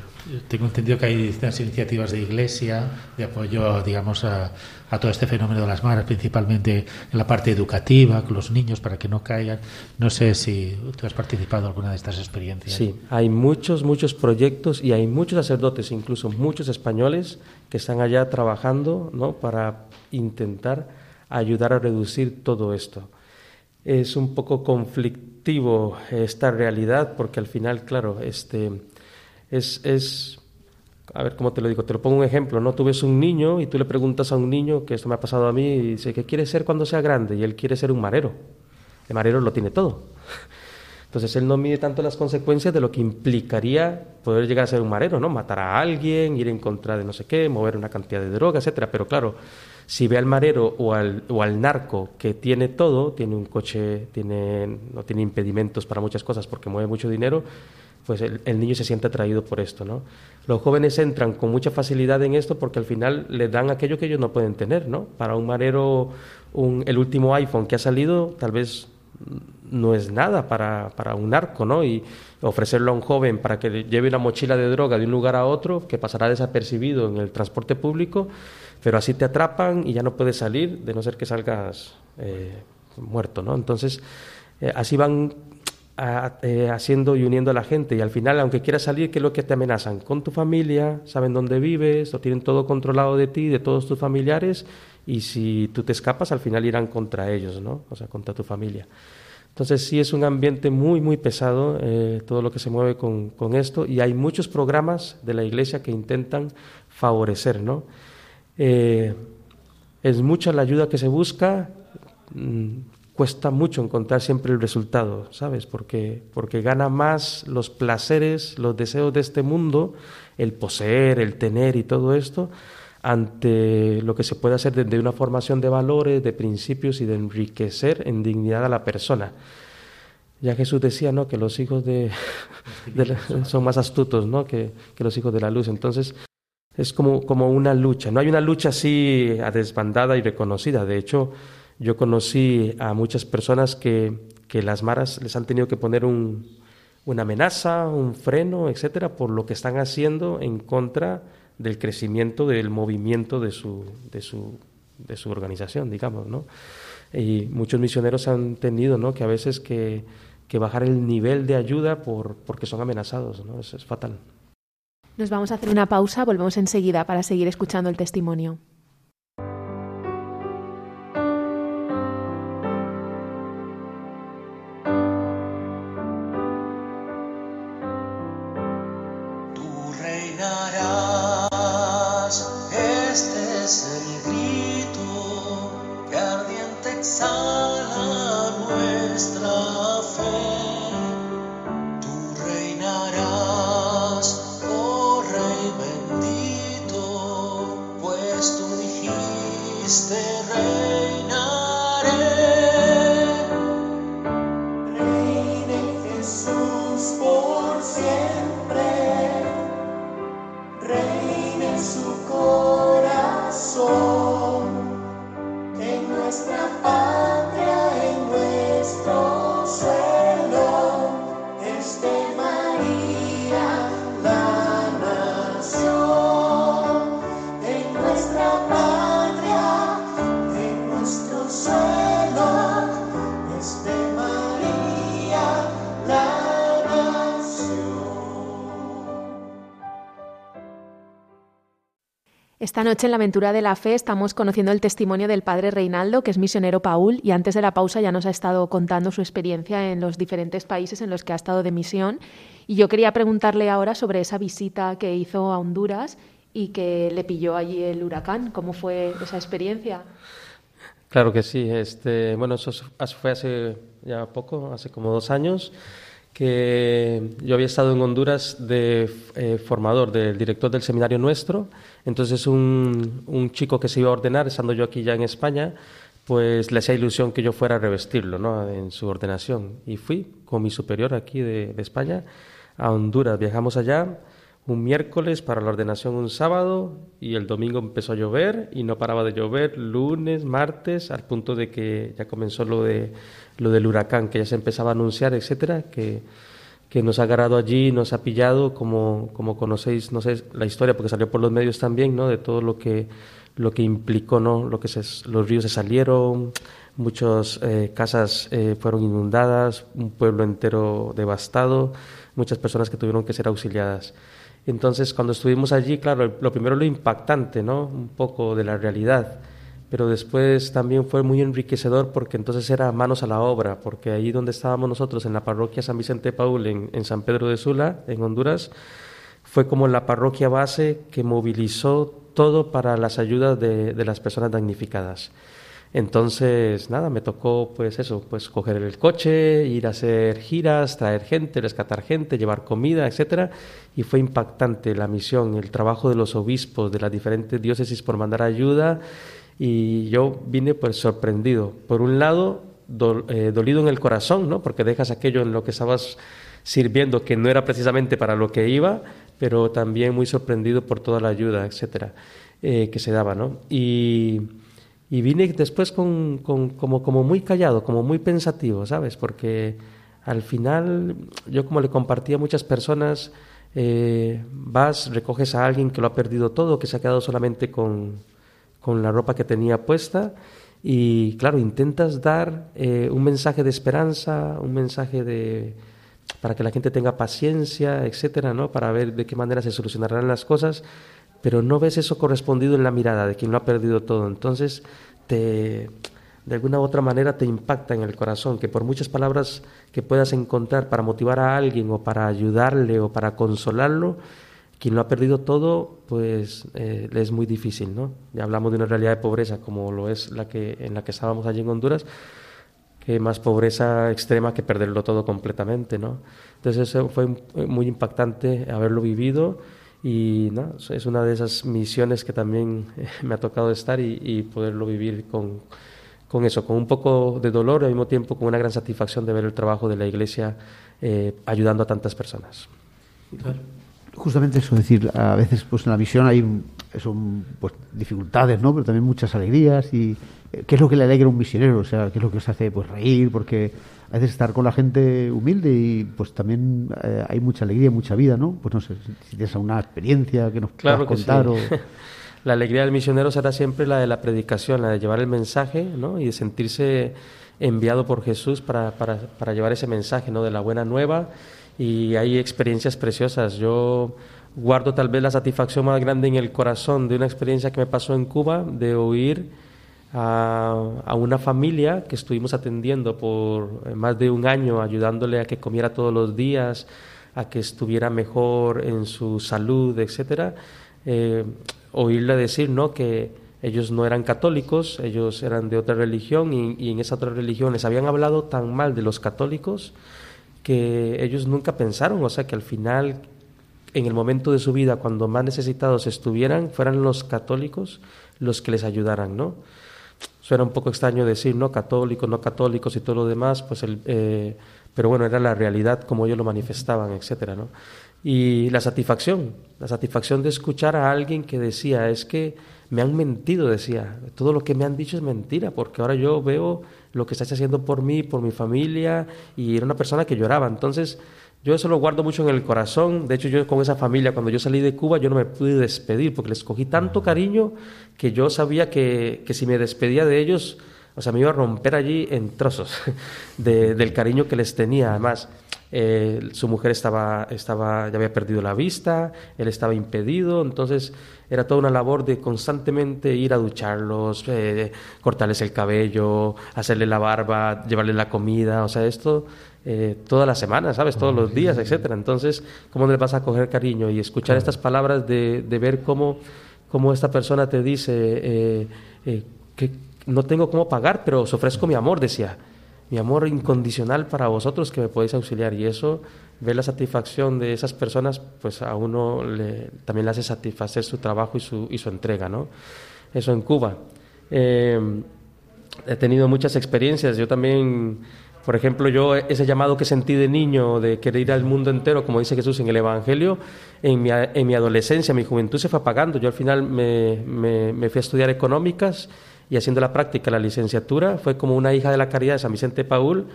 C: tengo entendido que hay distintas iniciativas de iglesia de apoyo, digamos, a, a, todo este fenómeno de las maras, principalmente en la parte educativa, con los niños, para que no caigan. No sé si tú has participado en alguna de estas experiencias.
D: Sí, hay muchos, muchos proyectos y hay muchos sacerdotes, incluso muchos españoles, que están allá trabajando ¿no? para intentar ayudar a reducir todo esto. Es un poco conflictivo esta realidad porque al final, claro, este es, es, a ver cómo te lo digo, te lo pongo un ejemplo, ¿no? Tú ves un niño y tú le preguntas a un niño, que esto me ha pasado a mí, y dice, ¿qué quiere ser cuando sea grande? Y él quiere ser un marero. El marero lo tiene todo. Entonces él no mide tanto las consecuencias de lo que implicaría poder llegar a ser un marero, ¿no? Matar a alguien, ir en contra de no sé qué, mover una cantidad de droga, etcétera. Pero claro, si ve al marero o al, o al narco que tiene todo, tiene un coche, tiene, no tiene impedimentos para muchas cosas porque mueve mucho dinero, pues el, niño se siente atraído por esto, ¿no? Los jóvenes entran con mucha facilidad en esto porque al final le dan aquello que ellos no pueden tener, ¿no? Para un marero, el último iPhone que ha salido, tal vez no es nada para, para un narco, ¿no? Y ofrecerlo a un joven para que lleve una mochila de droga de un lugar a otro, que pasará desapercibido en el transporte público, pero así te atrapan y ya no puedes salir, de no ser que salgas eh, muerto, ¿no? Entonces, eh, así van a, eh, haciendo y uniendo a la gente y al final, aunque quieras salir, ¿qué es lo que te amenazan? Con tu familia, saben dónde vives, lo tienen todo controlado de ti, de todos tus familiares y si tú te escapas, al final irán contra ellos, ¿no? O sea, contra tu familia. Entonces sí es un ambiente muy, muy pesado eh, todo lo que se mueve con, con, esto y hay muchos programas de la Iglesia que intentan favorecer, ¿no? Eh, es mucha la ayuda que se busca, mmm, cuesta mucho encontrar siempre el resultado, ¿sabes? Porque, porque gana más los placeres, los deseos de este mundo, el poseer, el tener y todo esto, ante lo que se puede hacer desde una formación de valores, de principios y de enriquecer en dignidad a la persona. Ya Jesús decía ¿no? que los hijos de, son más astutos ¿no? que, que los hijos de la luz. Entonces, es como, como una lucha. No hay una lucha así desbandada y reconocida. De hecho, yo conocí a muchas personas que, que las maras les han tenido que poner un, una amenaza, un freno, etcétera, por lo que están haciendo en contra del crecimiento del movimiento de su, de su, de su organización, digamos, ¿no? Y muchos misioneros han tenido, ¿no? Que a veces que, que bajar el nivel de ayuda por, porque son amenazados, ¿no? Eso es fatal.
A: Nos vamos a hacer una pausa, volvemos enseguida para seguir escuchando el testimonio. Rey. En la aventura de la fe estamos conociendo el testimonio del padre Reinaldo, que es misionero Paul, y antes de la pausa ya nos ha estado contando su experiencia en los diferentes países en los que ha estado de misión. Y yo quería preguntarle ahora sobre esa visita que hizo a Honduras y que le pilló allí el huracán. ¿Cómo fue esa experiencia?
D: Claro que sí. Este, bueno, eso fue hace ya poco, hace como dos años que yo había estado en Honduras de eh, formador, del director del seminario nuestro, entonces un, un, chico que se iba a ordenar, estando yo aquí ya en España, pues le hacía ilusión que yo fuera a revestirlo ¿no? en su ordenación. Y fui con mi superior aquí de, de España a Honduras, viajamos allá un miércoles para la ordenación un sábado y el domingo empezó a llover y no paraba de llover lunes, martes, al punto de que ya comenzó lo de lo del huracán, que ya se empezaba a anunciar, etcétera, que, que nos ha agarrado allí, nos ha pillado, como, como conocéis, no sé, la historia, porque salió por los medios también, ¿no? De todo lo que, lo que implicó, ¿no? Lo que los ríos se salieron, muchas eh, casas eh, fueron inundadas, un pueblo entero devastado, muchas personas que tuvieron que ser auxiliadas. Entonces, cuando estuvimos allí, claro, lo primero lo impactante, ¿no? Un poco de la realidad pero después también fue muy enriquecedor porque entonces era manos a la obra, porque ahí donde estábamos nosotros, en la parroquia San Vicente Paul, en, San Pedro de Sula, en Honduras, fue como la parroquia base que movilizó todo para las ayudas de, de las personas damnificadas. Entonces, nada, me tocó pues eso, pues coger el coche, ir a hacer giras, traer gente, rescatar gente, llevar comida, etcétera, y fue impactante la misión, el trabajo de los obispos de las diferentes diócesis por mandar ayuda y yo vine pues sorprendido. Por un lado, eh, dolido en el corazón, ¿no? Porque dejas aquello en lo que estabas sirviendo que no era precisamente para lo que iba, pero también muy sorprendido por toda la ayuda, etcétera, eh, que se daba, ¿no? Y, y vine después con, como, muy callado, como muy pensativo, ¿sabes? Porque al final, yo como le compartía a muchas personas, eh, vas, recoges a alguien que lo ha perdido todo, que se ha quedado solamente con, con la ropa que tenía puesta y claro, intentas dar eh, un mensaje de esperanza, un mensaje de para que la gente tenga paciencia, etcétera, ¿no? Para ver de qué manera se solucionarán las cosas, pero no ves eso correspondido en la mirada de quien lo ha perdido todo. Entonces, te de alguna u otra manera te impacta en el corazón, que por muchas palabras que puedas encontrar para motivar a alguien o para ayudarle o para consolarlo, quien lo ha perdido todo, pues eh, es muy difícil, ¿no? Ya hablamos de una realidad de pobreza como lo es la que en la que estábamos allí en Honduras, que más pobreza extrema que perderlo todo completamente, ¿no? Entonces eso fue muy impactante haberlo vivido y ¿no? es una de esas misiones que también me ha tocado estar y, poderlo vivir con, con, eso, con un poco de dolor y al mismo tiempo con una gran satisfacción de ver el trabajo de la Iglesia eh, ayudando a tantas personas.
B: Justamente eso, decir, a veces pues en la misión hay son pues dificultades, ¿no? Pero también muchas alegrías y eh, ¿qué es lo que le alegra a un misionero? O sea, ¿qué es lo que os hace pues reír? Porque a veces estar con la gente humilde y pues también eh, hay mucha alegría, mucha vida, ¿no? Pues no sé si tienes alguna experiencia que nos
D: claro
B: puedas contar o...
D: La alegría del misionero será siempre la de la predicación, la de llevar el mensaje, ¿no? Y de sentirse enviado por Jesús para, para, para llevar ese mensaje, ¿no? De la buena nueva y hay experiencias preciosas. Yo guardo tal vez la satisfacción más grande en el corazón de una experiencia que me pasó en Cuba, de oír a, una familia que estuvimos atendiendo por más de un año, ayudándole a que comiera todos los días, a que estuviera mejor en su salud, etcétera. Eh, oírle decir, ¿no? Que ellos no eran católicos, ellos eran de otra religión y, y en esa otra religión les habían hablado tan mal de los católicos que ellos nunca pensaron, o sea, que al final, en el momento de su vida, cuando más necesitados estuvieran, fueran los católicos los que les ayudaran, ¿no? Suena un poco extraño decir, ¿no? Católicos, no católicos y todo lo demás, pues el, eh, pero bueno, era la realidad como ellos lo manifestaban, etcétera, ¿no? Y la satisfacción, la satisfacción de escuchar a alguien que decía, es que me han mentido, decía, todo lo que me han dicho es mentira, porque ahora yo veo lo que estás haciendo por mí, por mi familia, y era una persona que lloraba. Entonces, yo eso lo guardo mucho en el corazón. De hecho, yo con esa familia, cuando yo salí de Cuba, yo no me pude despedir, porque les cogí tanto cariño que yo sabía que, que si me despedía de ellos, o sea, me iba a romper allí en trozos de, del cariño que les tenía. Además, eh, su mujer estaba, estaba, ya había perdido la vista, él estaba impedido, entonces era toda una labor de constantemente ir a ducharlos, eh, cortarles el cabello, hacerle la barba, llevarle la comida, o sea, esto eh, todas las semanas, ¿sabes? Todos los días, etcétera. Entonces, ¿cómo le vas a coger cariño? Y escuchar estas palabras de, de ver cómo, cómo, esta persona te dice eh, eh, que no tengo cómo pagar, pero os ofrezco mi amor, decía. Mi amor incondicional para vosotros que me podéis auxiliar. Y eso, ver la satisfacción de esas personas, pues a uno le, también le hace satisfacer su trabajo y su, y su entrega, ¿no? Eso en Cuba. he tenido muchas experiencias. Yo también por ejemplo, yo ese llamado que sentí de niño de querer ir al mundo entero, como dice Jesús en el Evangelio, en mi, en mi adolescencia, mi juventud se fue apagando. Yo al final me, me, fui a estudiar económicas y haciendo la práctica, la licenciatura, fue como una hija de la caridad de San Vicente Paul,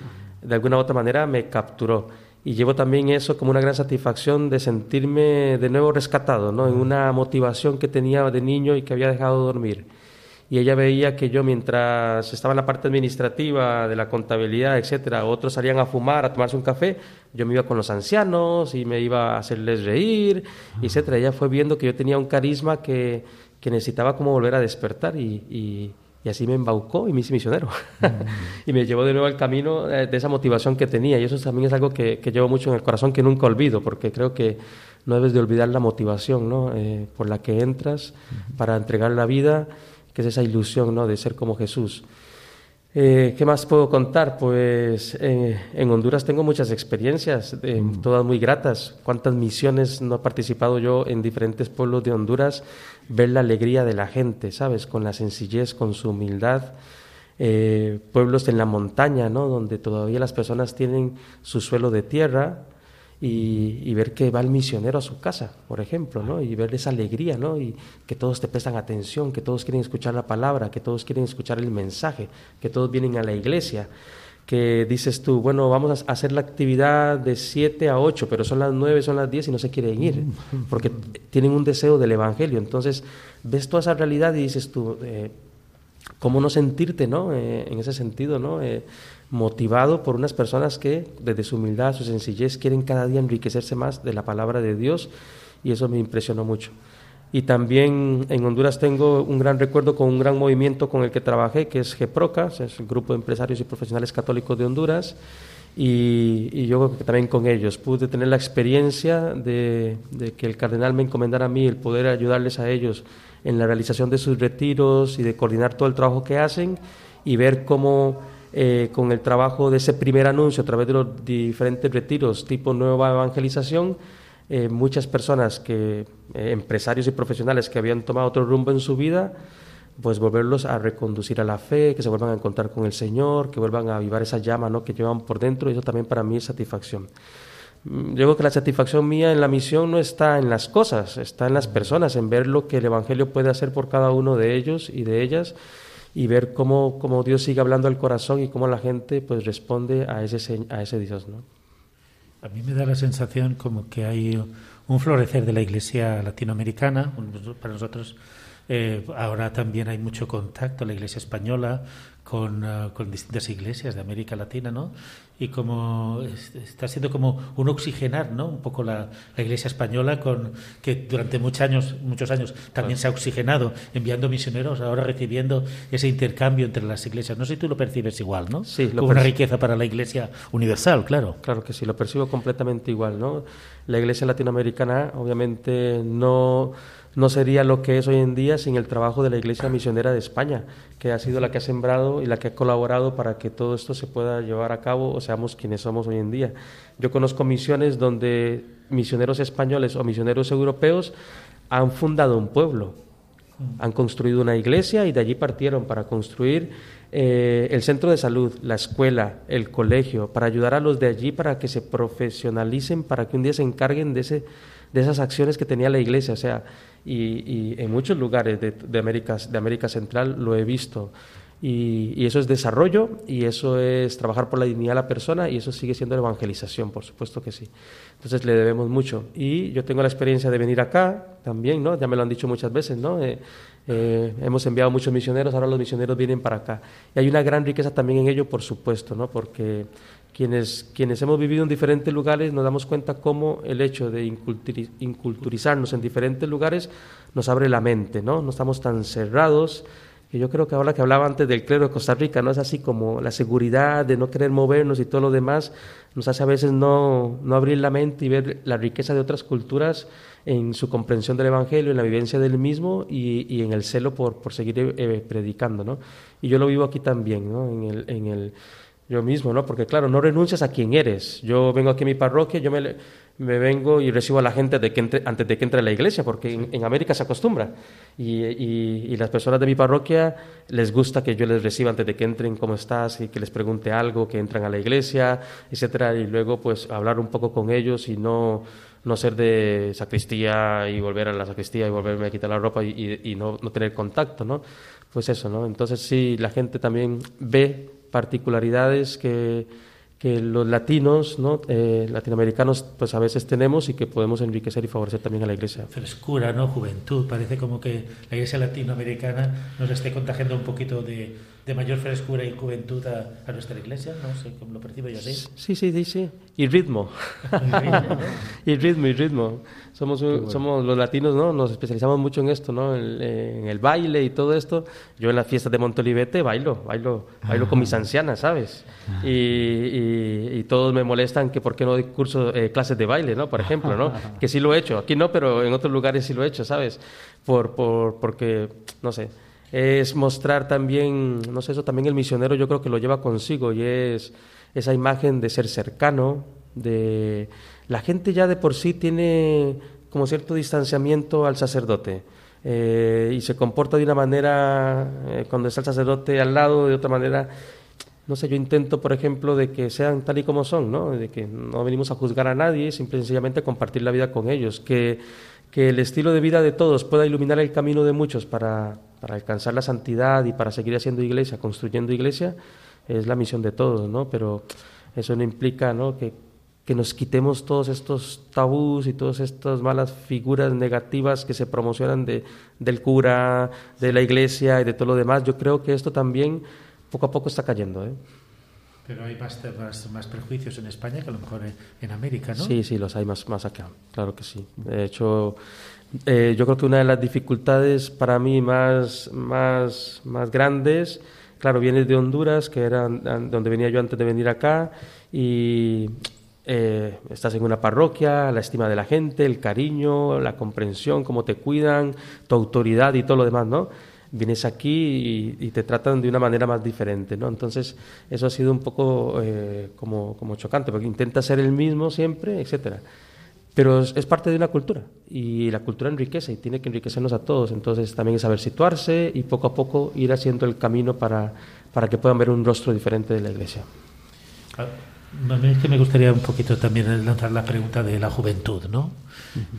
D: de alguna u otra manera me capturó. Y llevo también eso como una gran satisfacción de sentirme de nuevo rescatado, ¿no? en una motivación que tenía de niño y que había dejado de dormir y ella veía que yo mientras estaba en la parte administrativa de la contabilidad, etcétera, otros salían a fumar, a tomarse un café, yo me iba con los ancianos y me iba a hacerles reír, etcétera. Ella fue viendo que yo tenía un carisma que, que necesitaba como volver a despertar y, y, así me embaucó y me hice misionero. y me llevó de nuevo al camino eh, de esa motivación que tenía y eso también es algo que, que llevo mucho en el corazón que nunca olvido porque creo que no debes de olvidar la motivación ¿no? Eh, por la que entras para entregar la vida que es esa ilusión ¿no? de ser como Jesús. Eh, ¿Qué más puedo contar? Pues eh, en Honduras tengo muchas experiencias, eh, mm. todas muy gratas. ¿Cuántas misiones no he participado yo en diferentes pueblos de Honduras? Ver la alegría de la gente, ¿sabes? Con la sencillez, con su humildad. pueblos en la montaña, ¿no? Donde todavía las personas tienen su suelo de tierra, y, ver que va el misionero a su casa, por ejemplo, ¿no? y ver esa alegría, ¿no? y que todos te prestan atención, que todos quieren escuchar la palabra, que todos quieren escuchar el mensaje, que todos vienen a la iglesia, que dices tú, bueno, vamos a hacer la actividad de 7 a 8, pero son las 9, son las 10 y no se quieren ir, porque tienen un deseo del Evangelio. Entonces, ves toda esa realidad y dices tú, eh, ¿cómo no sentirte ¿no? Eh, en ese sentido? ¿no? Eh, motivado por unas personas que desde su humildad, su sencillez, quieren cada día enriquecerse más de la palabra de Dios y eso me impresionó mucho. Y también en Honduras tengo un gran recuerdo con un gran movimiento con el que trabajé, que es GEPROCA, es el Grupo de Empresarios y Profesionales Católicos de Honduras, y, yo también con ellos pude tener la experiencia de, de que el cardenal me encomendara a mí el poder ayudarles a ellos en la realización de sus retiros y de coordinar todo el trabajo que hacen y ver cómo eh, con el trabajo de ese primer anuncio a través de los diferentes retiros tipo nueva evangelización, eh, muchas personas que, eh, empresarios y profesionales que habían tomado otro rumbo en su vida, pues volverlos a reconducir a la fe, que se vuelvan a encontrar con el Señor, que vuelvan a avivar esa llama ¿no? que llevan por dentro, eso también para mí es satisfacción. Mm, yo creo que la satisfacción mía en la misión no está en las cosas, está en las personas, en ver lo que el Evangelio puede hacer por cada uno de ellos y de ellas y ver cómo, cómo, Dios sigue hablando al corazón y cómo la gente pues responde a ese, a ese Dios. ¿no?
C: A mí me da la sensación como que hay un florecer de la iglesia latinoamericana. Para nosotros eh, ahora también hay mucho contacto, la iglesia española, con, uh, con, distintas iglesias de América Latina, ¿no? Y como está siendo como un oxigenar, ¿no? Un poco la, la iglesia española, con que durante muchos años, muchos años también se ha oxigenado enviando misioneros, ahora recibiendo ese intercambio entre las iglesias. No sé si tú lo percibes igual, ¿no?
D: Sí,
C: como una riqueza para la iglesia universal, claro.
D: Claro que sí, lo percibo completamente igual, ¿no? La iglesia latinoamericana, obviamente, no no sería lo que es hoy en día sin el trabajo de la Iglesia Misionera de España, que ha sido la que ha sembrado y la que ha colaborado para que todo esto se pueda llevar a cabo o seamos quienes somos hoy en día. Yo conozco misiones donde misioneros españoles o misioneros europeos han fundado un pueblo, han construido una iglesia y de allí partieron para construir eh, el centro de salud, la escuela, el colegio, para ayudar a los de allí para que se profesionalicen, para que un día se encarguen de, ese, de esas acciones que tenía la iglesia. O sea, y, en muchos lugares de, de, América, de América Central lo he visto. Y, eso es desarrollo y eso es trabajar por la dignidad de la persona y eso sigue siendo evangelización, por supuesto que sí. Entonces le debemos mucho. Y yo tengo la experiencia de venir acá también, ¿no? Ya me lo han dicho muchas veces, ¿no? Eh, eh, hemos enviado muchos misioneros, ahora los misioneros vienen para acá. Y hay una gran riqueza también en ello, por supuesto, ¿no? Porque quienes, quienes hemos vivido en diferentes lugares nos damos cuenta cómo el hecho de inculturizarnos en diferentes lugares nos abre la mente, ¿no? No estamos tan cerrados que yo creo que ahora que hablaba antes del clero de Costa Rica, no es así como la seguridad de no querer movernos y todo lo demás, nos hace a veces no, no abrir la mente y ver la riqueza de otras culturas en su comprensión del Evangelio, en la vivencia del mismo y, y en el celo por, por seguir eh, predicando. ¿no? Y yo lo vivo aquí también, ¿no? en, el, en el yo mismo, ¿no? Porque claro, no renuncias a quien eres. Yo vengo aquí a mi parroquia, yo me, me vengo y recibo a la gente de que entre, antes de que entre a la iglesia, porque en, América se acostumbra. Y, y, las personas de mi parroquia les gusta que yo les reciba antes de que entren, ¿cómo estás? Y que les pregunte algo, que entran a la iglesia, etcétera. Y luego, pues, hablar un poco con ellos y no, no ser de sacristía y volver a la sacristía y volverme a quitar la ropa y, y no, no tener contacto, ¿no? Pues eso, ¿no? Entonces, sí, la gente también ve particularidades que, que los latinos, ¿no? Eh, latinoamericanos, pues a veces tenemos y que podemos enriquecer y favorecer también a la Iglesia.
C: Frescura, ¿no? Juventud. Parece como que la Iglesia latinoamericana nos esté contagiando un poquito de, de mayor frescura y juventud a, nuestra iglesia, no sé cómo lo percibo yo así.
D: Sí, sí, sí, sí. Y ritmo. y ritmo, y ritmo. Somos, somos los latinos, ¿no? Nos especializamos mucho en esto, ¿no? En, el baile y todo esto. Yo en las fiestas de Montolivete bailo, bailo, bailo con mis ancianas, ¿sabes? Y, y, todos me molestan que por qué no doy cursos, eh, clases de baile, ¿no? Por ejemplo, ¿no? que sí lo he hecho. Aquí no, pero en otros lugares sí lo he hecho, ¿sabes? Por, por, porque, no sé es mostrar también, no sé, eso también el misionero yo creo que lo lleva consigo y es esa imagen de ser cercano, de la gente ya de por sí tiene como cierto distanciamiento al sacerdote eh, y se comporta de una manera eh, cuando está el sacerdote al lado, de otra manera. No sé, yo intento, por ejemplo, de que sean tal y como son, ¿no? De que no venimos a juzgar a nadie, simplemente sencillamente compartir la vida con ellos, que, que el estilo de vida de todos pueda iluminar el camino de muchos para, para alcanzar la santidad y para seguir haciendo iglesia, construyendo iglesia, es la misión de todos, ¿no? Pero eso no implica, ¿no? Que, que nos quitemos todos estos tabús y todas estas malas figuras negativas que se promocionan de, del cura, de la iglesia y de todo lo demás. Yo creo que esto también poco a poco está cayendo, ¿eh?
C: Pero hay más, más, prejuicios en España que a lo mejor en América, ¿no?
D: Sí, sí, los hay más, más acá, claro que sí. De hecho, eh, yo creo que una de las dificultades para mí más, más, más grandes, claro, viene de Honduras, que era donde venía yo antes de venir acá, y eh, estás en una parroquia, la estima de la gente, el cariño, la comprensión, cómo te cuidan, tu autoridad y todo lo demás, ¿no? Vienes aquí y, te tratan de una manera más diferente, ¿no? Entonces, eso ha sido un poco eh, como, como chocante, porque intenta ser el mismo siempre, etcétera. Pero es, parte de una cultura y la cultura enriquece y tiene que enriquecernos a todos. Entonces también es saber situarse y poco a poco ir haciendo el camino para, para que puedan ver un rostro diferente de la iglesia.
C: A mí es que me gustaría un poquito también lanzar la pregunta de la juventud, ¿no?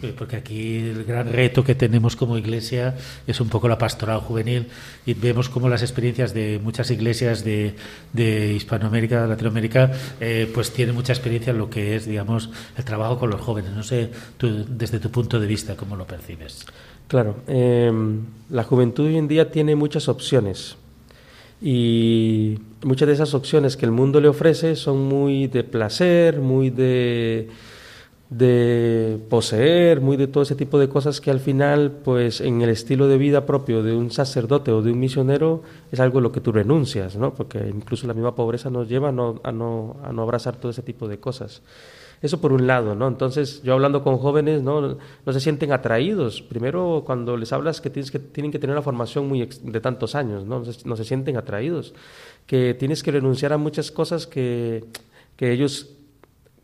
C: Eh, porque aquí el gran reto que tenemos como iglesia es un poco la pastoral juvenil y vemos como las experiencias de muchas iglesias de, de Hispanoamérica, Latinoamérica, eh, pues tienen mucha experiencia en lo que es, digamos, el trabajo con los jóvenes. No sé, tú, desde tu punto de vista, ¿cómo lo percibes?
D: Claro, em, la juventud hoy en día tiene muchas opciones y muchas de esas opciones que el mundo le ofrece son muy de placer, muy de de poseer, muy de todo ese tipo de cosas que al final, pues en el estilo de vida propio de un sacerdote o de un misionero es algo a lo que tú renuncias, ¿no? Porque incluso la misma pobreza nos lleva a no, a no, a no abrazar todo ese tipo de cosas. Eso por un lado, ¿no? Entonces, yo hablando con jóvenes, ¿no? No se sienten atraídos. Primero, cuando les hablas que, tienes que tienen que tener una formación muy de tantos años, ¿no? No se, no se sienten atraídos. Que tienes que renunciar a muchas cosas que, que ellos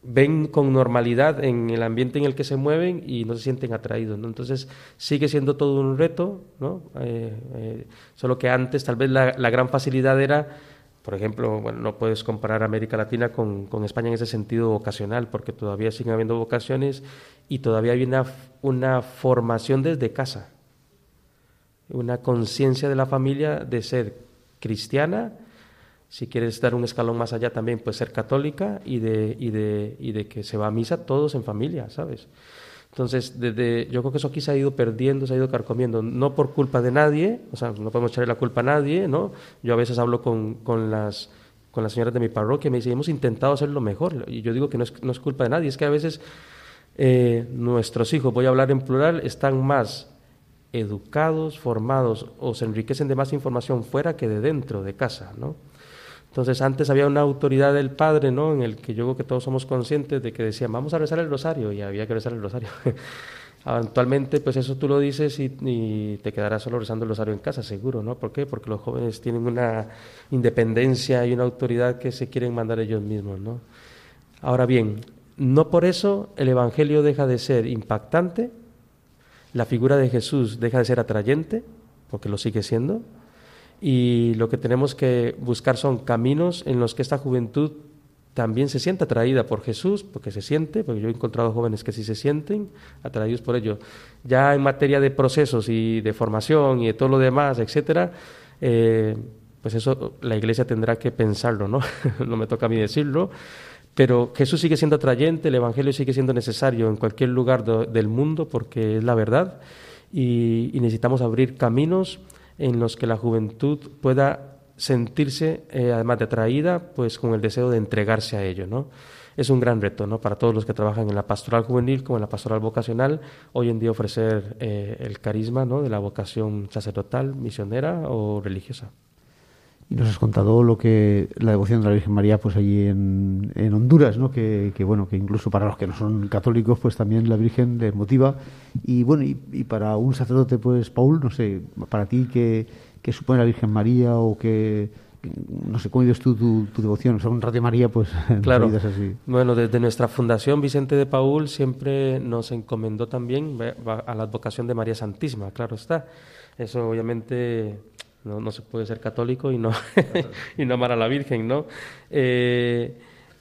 D: ven con normalidad en el ambiente en el que se mueven y no se sienten atraídos. Entonces sigue siendo todo un reto, ¿no? Eh, eh, solo que antes tal vez la, gran facilidad era, por ejemplo, bueno, no puedes comparar América Latina con, con, España en ese sentido vocacional, porque todavía siguen habiendo vocaciones y todavía hay una, una formación desde casa, una conciencia de la familia de ser cristiana, si quieres dar un escalón más allá también, pues ser católica y de, y de, y de que se va a misa todos en familia, ¿sabes? Entonces, desde, yo creo que eso aquí se ha ido perdiendo, se ha ido carcomiendo, no por culpa de nadie, o sea, no podemos echarle la culpa a nadie, ¿no? Yo a veces hablo con, con las con las señoras de mi parroquia, me dicen, hemos intentado hacerlo mejor. Y yo digo que no es, no es culpa de nadie, es que a veces eh, nuestros hijos, voy a hablar en plural, están más educados, formados o se enriquecen de más información fuera que de dentro de casa, ¿no? Entonces antes había una autoridad del padre, ¿no? En el que yo creo que todos somos conscientes de que decían, vamos a rezar el rosario y había que rezar el rosario. Actualmente, pues eso tú lo dices y, te quedarás solo rezando el rosario en casa, seguro, ¿no? ¿Por qué? Porque los jóvenes tienen una independencia y una autoridad que se quieren mandar ellos mismos, ¿no? Ahora bien, no por eso el Evangelio deja de ser impactante, la figura de Jesús deja de ser atrayente, porque lo sigue siendo, y lo que tenemos que buscar son caminos en los que esta juventud también se sienta atraída por Jesús, porque se siente, porque yo he encontrado jóvenes que sí se sienten atraídos por ello. Ya en materia de procesos y de formación y de todo lo demás, etcétera, eh, pues eso la Iglesia tendrá que pensarlo, ¿no? no me toca a mí decirlo, pero Jesús sigue siendo atrayente, el Evangelio sigue siendo necesario en cualquier lugar del mundo porque es la verdad y necesitamos abrir caminos en los que la juventud pueda sentirse, eh, además de atraída, pues con el deseo de entregarse a ello, ¿no? Es un gran reto, ¿no? Para todos los que trabajan en la pastoral juvenil como en la pastoral vocacional, hoy en día ofrecer eh, el carisma, ¿no? De la vocación sacerdotal, misionera o religiosa.
B: Y nos has contado lo que la devoción de la Virgen María, pues allí en, en Honduras, ¿no? Que, que, bueno, que incluso para los que no son católicos, pues también la Virgen les motiva. Y bueno, y, y para un sacerdote, pues Paul, no sé, para ti que que supone la Virgen María o que no sé cómo vives tú tu, devoción, o sea, un Radio María, pues
D: claro. así. Bueno, desde nuestra fundación Vicente de Paul siempre nos encomendó también a la advocación de María Santísima, claro está. Eso obviamente no, se puede ser católico y no, y no amar a la Virgen, ¿no? Eh,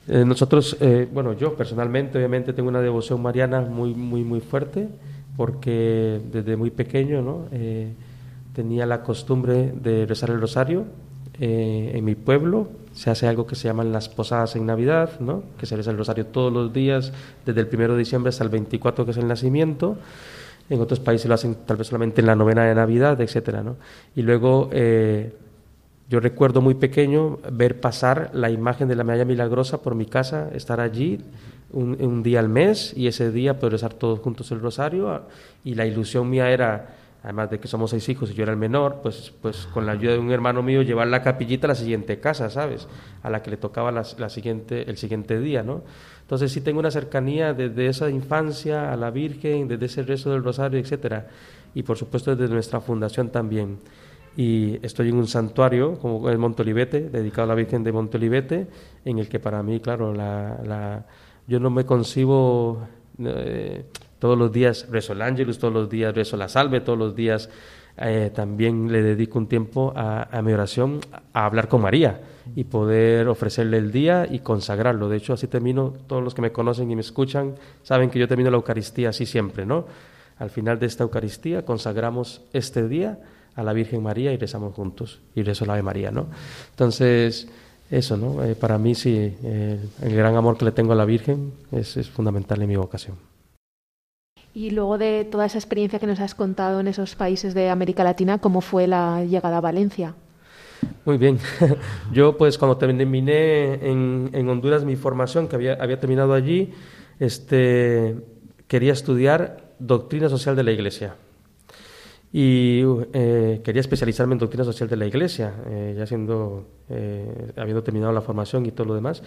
D: eh, nosotros, eh, bueno, yo personalmente obviamente tengo una devoción mariana muy, muy, muy fuerte porque desde muy pequeño, ¿no? tenía la costumbre de rezar el rosario. En mi pueblo se hace algo que se llaman las posadas en Navidad, ¿no? que se reza el rosario todos los días, desde el 1 de diciembre hasta el 24, que es el nacimiento. En otros países lo hacen tal vez solamente en la novena de Navidad, etcétera, ¿no? Y luego eh, yo recuerdo muy pequeño ver pasar la imagen de la medalla milagrosa por mi casa, estar allí un, un día al mes y ese día poder rezar todos juntos el rosario y la ilusión mía era además de que somos seis hijos y yo era el menor, pues, pues con la ayuda de un hermano mío llevar la capillita a la siguiente casa, ¿sabes? A la que le tocaba la, siguiente, el siguiente día, ¿no? Entonces sí tengo una cercanía desde esa infancia a la Virgen, desde ese rezo del rosario, etcétera, y por supuesto desde nuestra fundación también. Y estoy en un santuario, como el Montolivete, dedicado a la Virgen de Montolivete, en el que para mí, claro, la, yo no me concibo... Eh, todos los días rezo el ángelus, todos los días rezo la salve, todos los días eh, también le dedico un tiempo a, mi oración, a hablar con María y poder ofrecerle el día y consagrarlo. De hecho, así termino, todos los que me conocen y me escuchan saben que yo termino la Eucaristía así siempre, ¿no? Al final de esta Eucaristía consagramos este día a la Virgen María y rezamos juntos y rezo la Ave María, ¿no? Entonces, eso, ¿no? Eh, para mí sí, eh, el gran amor que le tengo a la Virgen es, es fundamental en mi vocación.
A: Y luego de toda esa experiencia que nos has contado en esos países de América Latina, ¿cómo fue la llegada a Valencia?
D: Muy bien. Yo, pues, cuando terminé en, Honduras mi formación, que había, había terminado allí, este, quería estudiar doctrina social de la Iglesia y eh, quería especializarme en doctrina social de la Iglesia, eh, ya siendo, eh, habiendo terminado la formación y todo lo demás.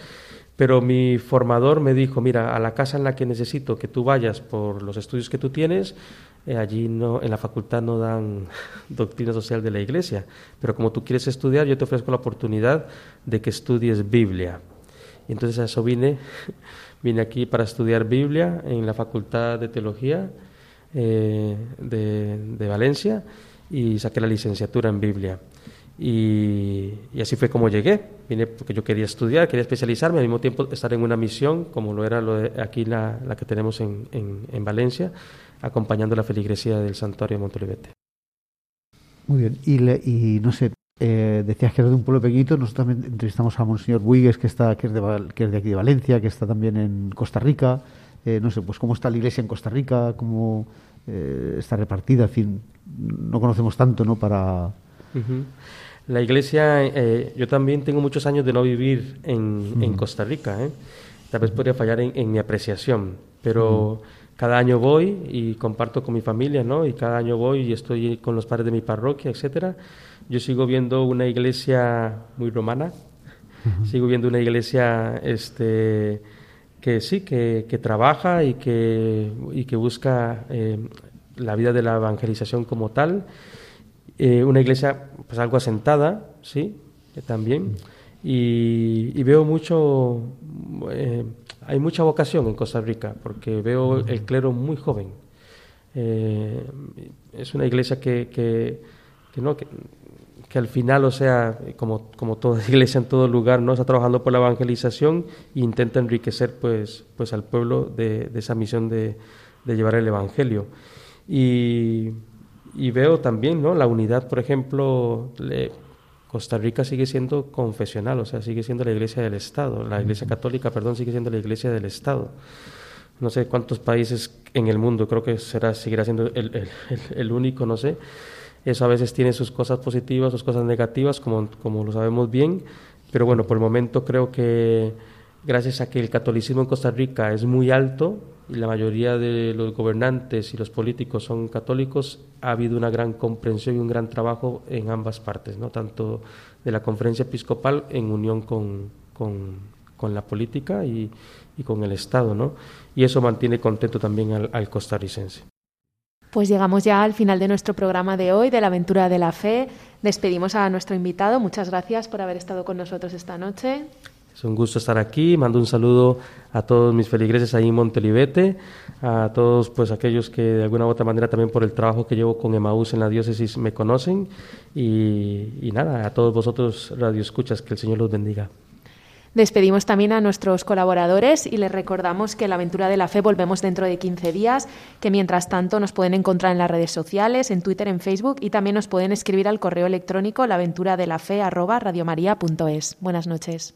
D: Pero mi formador me dijo, mira, a la casa en la que necesito que tú vayas por los estudios que tú tienes, allí no, en la facultad no dan doctrina social de la Iglesia, pero como tú quieres estudiar, yo te ofrezco la oportunidad de que estudies Biblia. Y entonces a eso vine, vine aquí para estudiar Biblia en la facultad de teología eh, de, Valencia y saqué la licenciatura en Biblia. Y, así fue como llegué. Vine porque yo quería estudiar, quería especializarme, al mismo tiempo estar en una misión, como lo era lo de aquí la, la que tenemos en, en, Valencia, acompañando la feligresía del Santuario de Montolivete.
B: Muy bien. Y, y no sé, eh, decías que eres de un pueblo pequeñito. Nosotros también entrevistamos a Monseñor Buigues, que, está, que, es de, que es de aquí de Valencia, que está también en Costa Rica. Eh, no sé, pues cómo está la iglesia en Costa Rica, cómo eh, está repartida, en fin, no conocemos tanto, ¿no? Para...
D: La iglesia, eh, yo también tengo muchos años de no vivir en, Costa Rica, ¿eh? tal vez podría fallar en, mi apreciación, pero cada año voy y comparto con mi familia, ¿no? Y cada año voy y estoy con los padres de mi parroquia, etcétera. Yo sigo viendo una iglesia muy romana, sigo viendo una iglesia este, que sí, que, que trabaja y que, y que busca eh, la vida de la evangelización como tal. Eh, una iglesia pues algo asentada, sí, también. Y, veo mucho, eh, hay mucha vocación en Costa Rica, porque veo el clero muy joven. es una iglesia que, que, que no, que, que al final, o sea, como, como toda iglesia en todo lugar, ¿no? Está trabajando por la evangelización e intenta enriquecer pues, pues al pueblo de, esa misión de, llevar el evangelio. Y, veo también, ¿no? La unidad, por ejemplo, Costa Rica sigue siendo confesional, o sea, sigue siendo la iglesia del Estado, la iglesia católica, perdón, sigue siendo la iglesia del Estado. No sé cuántos países en el mundo, creo que será, seguirá siendo el único, no sé eso a veces tiene sus cosas positivas, sus cosas negativas, como, como lo sabemos bien, pero bueno, por el momento creo que gracias a que el catolicismo en Costa Rica es muy alto y la mayoría de los gobernantes y los políticos son católicos, ha habido una gran comprensión y un gran trabajo en ambas partes, ¿no? tanto de la conferencia episcopal en unión con, con, la política y, y, con el Estado, ¿no? y eso mantiene contento también al, al costarricense.
A: Pues llegamos ya al final de nuestro programa de hoy, de la aventura de la fe. Despedimos a nuestro invitado. Muchas gracias por haber estado con nosotros esta noche.
D: Es un gusto estar aquí. Mando un saludo a todos mis feligreses ahí en Montelibete, a todos pues aquellos que de alguna u otra manera también por el trabajo que llevo con Emaús en la diócesis me conocen. Y, y nada, a todos vosotros radioescuchas, que el Señor los bendiga.
A: Despedimos también a nuestros colaboradores y les recordamos que la aventura de la fe volvemos dentro de 15 días, que mientras tanto nos pueden encontrar en las redes sociales, en Twitter, en Facebook y también nos pueden escribir al correo electrónico laventuradelafe@radiomaria.es. Buenas noches.